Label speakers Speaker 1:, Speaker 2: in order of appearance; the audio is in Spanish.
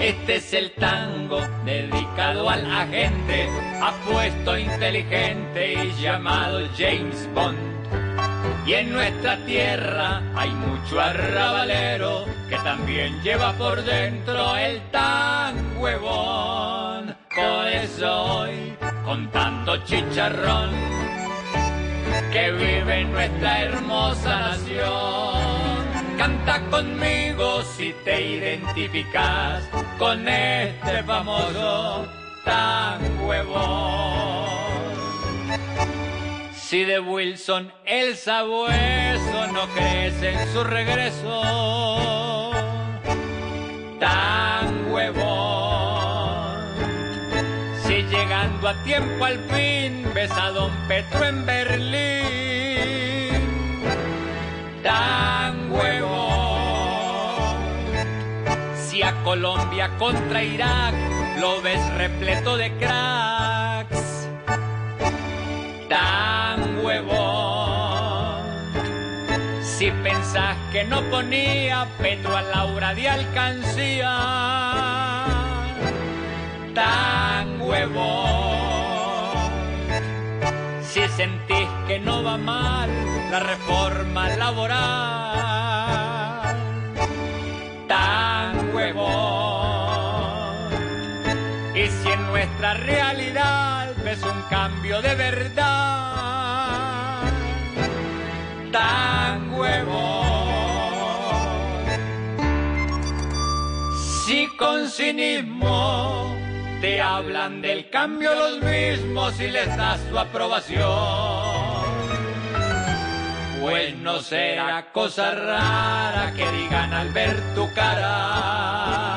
Speaker 1: Este es el tango dedicado al agente, apuesto inteligente y llamado James Bond. Y en nuestra tierra hay mucho arrabalero que también lleva por dentro el tan huevón. Por eso hoy, con tanto chicharrón, que vive en nuestra hermosa nación. Canta conmigo si te identificas con este famoso tan huevón. Si de Wilson el sabueso no crece en su regreso, tan huevón. Si llegando a tiempo al fin ves a don Petro en Berlín, Si a Colombia contra Irak lo ves repleto de cracks, tan huevón. Si pensás que no ponía Petro a Laura de alcancía, tan huevón. Si sentís que no va mal la reforma laboral, Y si en nuestra realidad ves un cambio de verdad, tan huevón. Si con cinismo te hablan del cambio los mismos y les das su aprobación, pues no será cosa rara que digan al ver tu cara